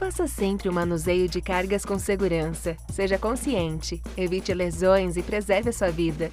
Faça sempre o manuseio de cargas com segurança. Seja consciente, evite lesões e preserve a sua vida.